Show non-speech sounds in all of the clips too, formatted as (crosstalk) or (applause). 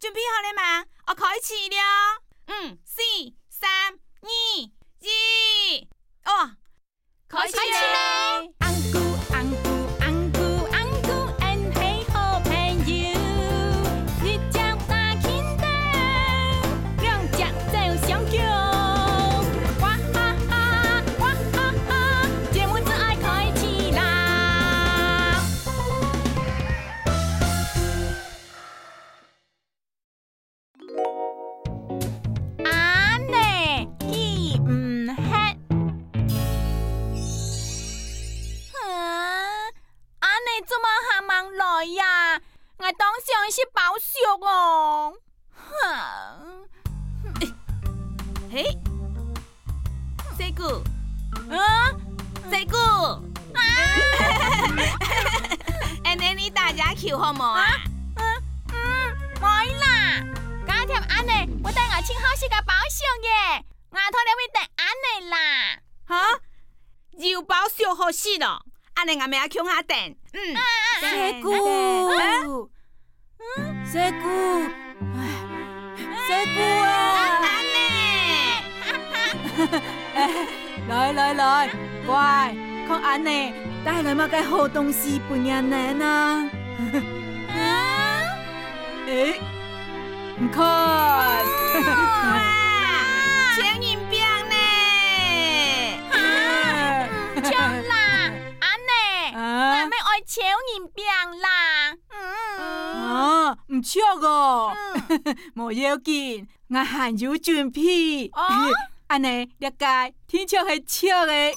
准备好了吗？我开始了。嗯，四、三、二、一，哦，开始了。嗯，三姑，啊哈哈 (laughs) 你打只球好唔啊？嗯嗯，唔啦！今天阿奶，我带我请好些个包小嘢，我托两位等阿奶啦。哈？有包小好些咯，阿奶阿妹阿穷下等。嗯，三姑，嗯，三姑，三姑啊，阿奶，哈哈，(laughs) 来来来，乖，看安呢，带来么个好东西，伴人 (laughs) (laughs) 呢。啊！哎，唔看，哈哈，炒呢？啊，炒啦，阿内，为咩爱炒面饼啦？嗯，啊，唔错噶，哈哈，冇 (laughs) 要紧，我罕煮煎皮。阿内了解，天桥系拆诶。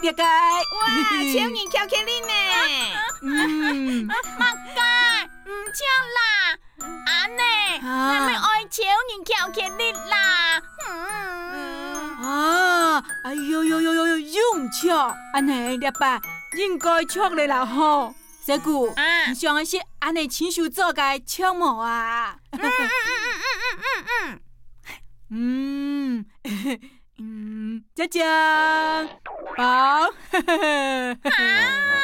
了解。哇，超人巧克力呢？嗯。马哥，唔拆啦。阿内，阿妹爱超人巧克力啦。啊！哎呦呦呦呦呦，又唔拆。阿内，老板应该拆嘞啦哈。三姑，你想一些阿内亲手做个超模啊？嗯，嘿嘿，嗯，姐姐，宝，嘿嘿嘿，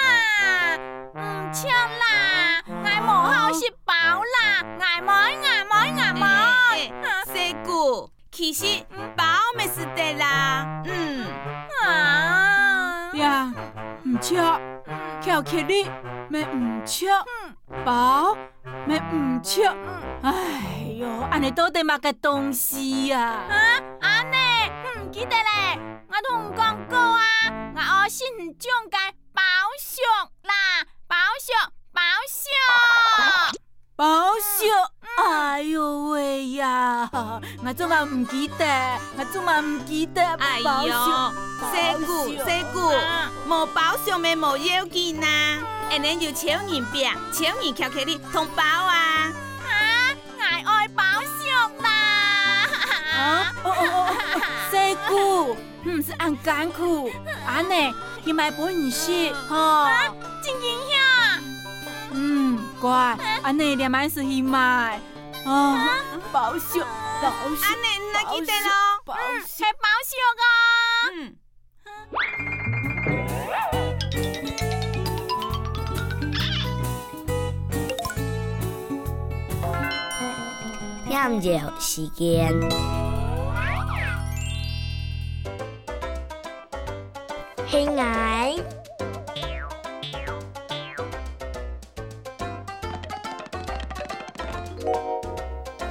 啊，唔唱啦，俺母好是宝啦，外摸外摸外摸，啊，四其实宝没事的啦，嗯，啊，呀，唔唱，巧克力咪唔唱，宝咪唔唱，唉。哎，你到底买个东西呀？啊，阿奶，唔记得咧，我都唔讲过啊，我先唔将个保险啦，保险，保险，保险，哎呦喂呀，我昨晚唔记得，我昨晚唔记得，哎呦，三姑三姑，冇保险咪冇要紧啊，阿你就请言病，请言巧舌哩，同保啊。嗯，是按干苦，安内去买保险，哈，真惊话。嗯，乖，安内连买是去买，啊，报保报销，报销，才报销个。嗯。又唔是时间。听伢，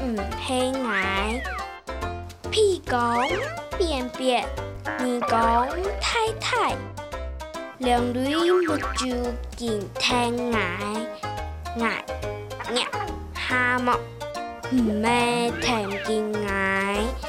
嗯，听伢，屁股便便，二公太太，两嘴不住劲听伢，伢伢，哈帽，唔咩听劲伢。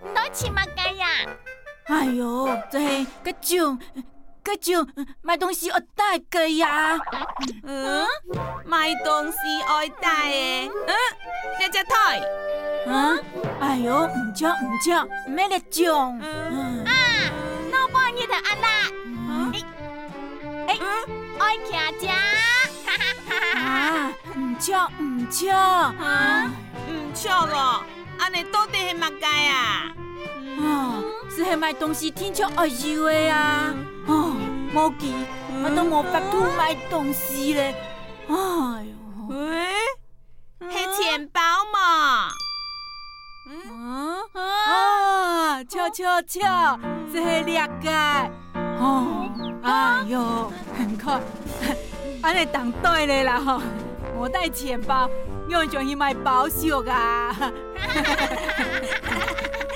唔多钱物计呀！哎呦，就系个张个张卖东西爱带嘅呀！嗯，卖东西爱带，嗯，两只台，嗯，哎呦，唔着唔着，咩嚟嗯啊，我板你系阿拉。哎哎，爱请只，哈哈哈！唔着唔着，唔着咯。你到底系物界啊？啊，是系买东西天朝阿要的啊！啊，忘记我都冇百度买东西咧，哎呦！喂，系钱包嘛？啊啊啊！笑笑笑，是系物界。哦，哎呦，很快，俺来等对你啦！哈，我带钱包。我仲要去买保修噶，(laughs)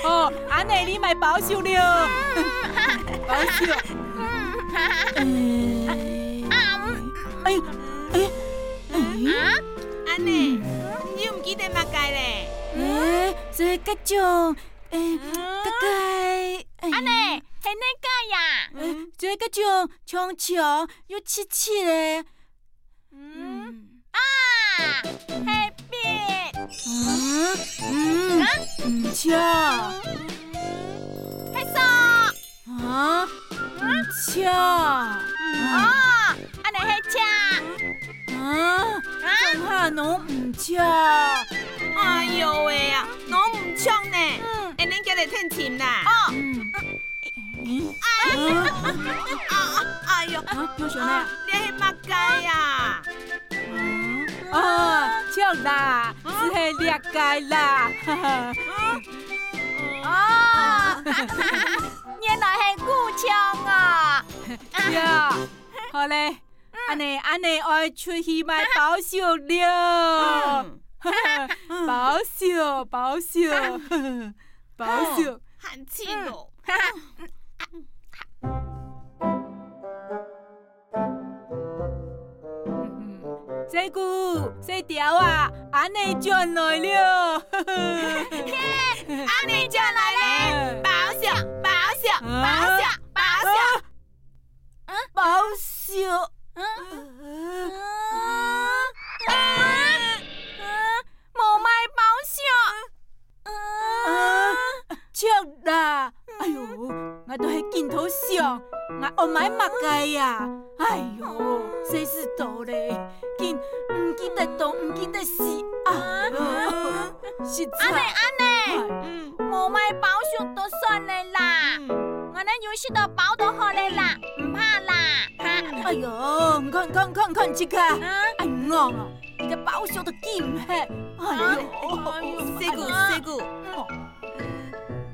哦，阿内你买保修了？保修。(laughs) 嗯，啊，哎，哎，哎，阿内，你唔记得乜街咧？诶，这个嗰种诶阿内系呢个呀？诶，就种长长又黐黐咧。嗯。啊，happy。嗯嗯，唔唱。开心。啊，唔唱。啊，安内唔唱。啊，仲怕侬唔唱。哎呦喂呀，侬唔唱呢？嗯，安内今日挺甜啦。哦。嗯，嗯，啊啊，哎呦，啊，要笑啦呀。你系乜街呀？啊，笑啦，是系猎改啦，哈哈，哦，哈哈哈，系古枪啊？是啊，好嘞，安尼安尼，爱出去买保险了，哈哈，保险保险，保险，很轻哦。小姑，条啊，阿尼转来了，阿转来了，保险，保险，保险，保险，嗯，保险，嗯，啊，嗯，嗯，唔保险，嗯嗯，雀哎呦，我都系镜头上，我我买物计啊。阿内阿内，嗯，冇买保险都算了啦，我哋游戏都保都好了啦，唔怕啦。哈，哎呦，看看看看这个，哎呀，你的保险都见唔起，哎呦，师傅师傅，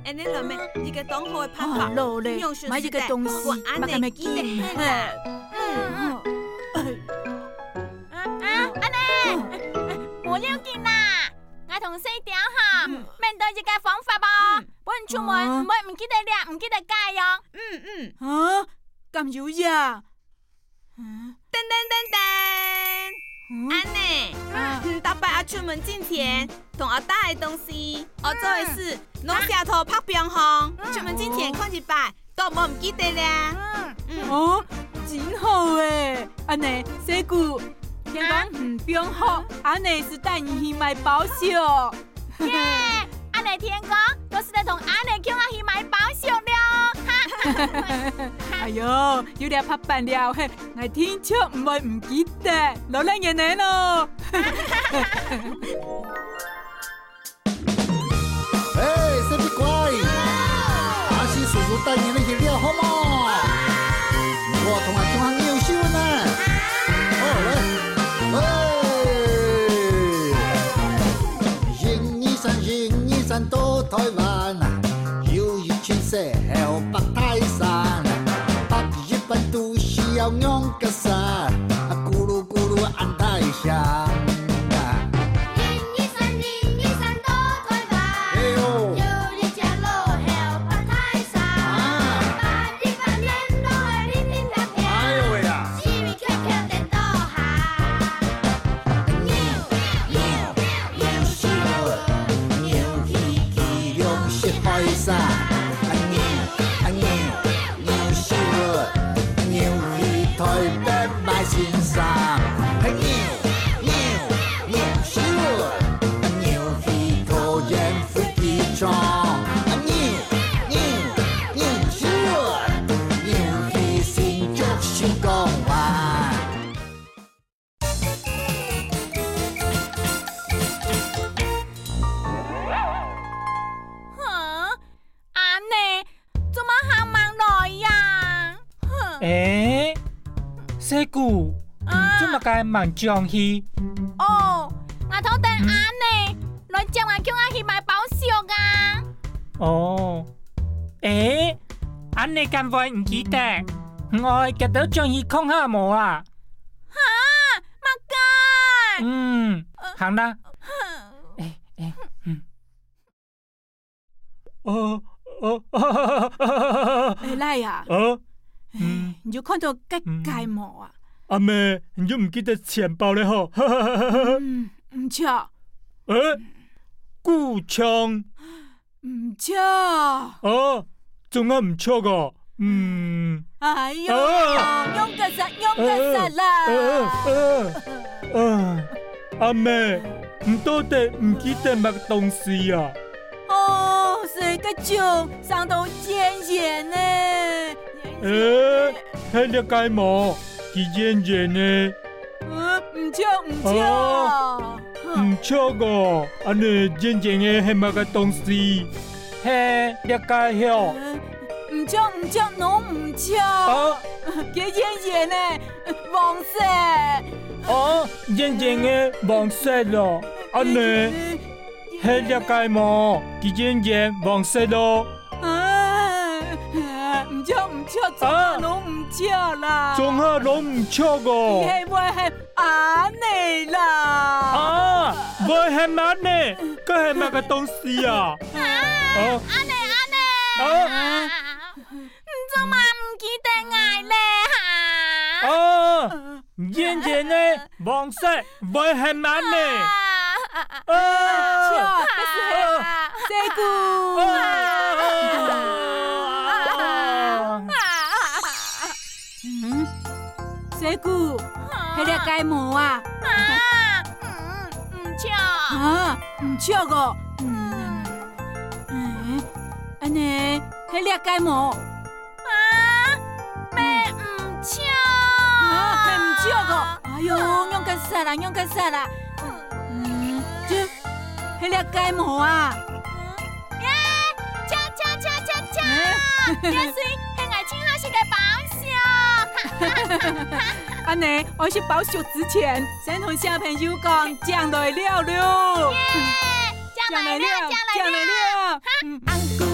嗯，你个档口嘅品用我阿内，我有啊。同细点哈，面对一家方法吧。本人出门，唔会唔记得咧，唔记得计哟。嗯嗯。啊，咁有呀？用？噔噔噔。等。阿内，大伯阿出门之前，同阿带东西，阿做嘅事，拢写喺块白边出门之前看一白，都冇唔记得咧。嗯嗯。哦，真好诶。阿内，辛苦。天公唔偏好，阿内是带你去买保险。耶！阿内天公，都是在同阿内叫阿去买保险了。哈，(laughs) 哎呦，有点拍板了嘿！我听公唔系唔记得，老令人难咯。(laughs) 台湾有一群山，叫八泰山。爬一百度需要两个肾，咕噜咕噜诶，世姑，今日该买浆衣。哦，我头等阿内来接我，叫我去买宝石啊。哦，诶，阿内刚才唔记得，我记得浆衣空下无啊。哈，嗯，行啦。诶诶，嗯。哦哦，哦哦哦哦哦哦哦哦哦哦你就看到街街毛啊！阿妹，你就唔记得钱包了嗬？唔错。诶，故唱。唔错。哦，仲有唔错噶，嗯。哎呀！用个啥，用个啥啦？阿妹，唔多得唔记得乜东西啊？哦，是个就上到尖言呢。 에, 헬리 깔모 기지엔제네. 뭉쳐 뭉쳐. 뭉쳐고 아니 젠쟁에 해마가 똥씨 헬리 깔혀. 뭉쳐 뭉쳐 너무 뭉쳐. 어? 기지엔제네 왕세. 어? 젠쟁에 왕세로. 아니 헬리 깔모 기지엔제 왕세로. 啊，哈拢唔吃啦，总哈拢唔吃个，你系系阿内啦？啊，我系阿内？佢系乜嘅东西啊？啊，阿内阿内，唔做咪唔记得嗌你啊，现在呢，黄色，我系阿内？啊，哎姑，还了盖毛啊？啊，唔错。啊，唔错个。嗯，安尼还了盖毛。啊，咩唔错？啊，系唔错个。哎呦，用紧衫啦，用紧衫啦。嗯，即还了盖毛啊？耶！唱唱唱唱唱，电视现在正好是该放。啊哈！啊内，我是保守之前，先同小朋友讲，将来了了，将来了，将来了。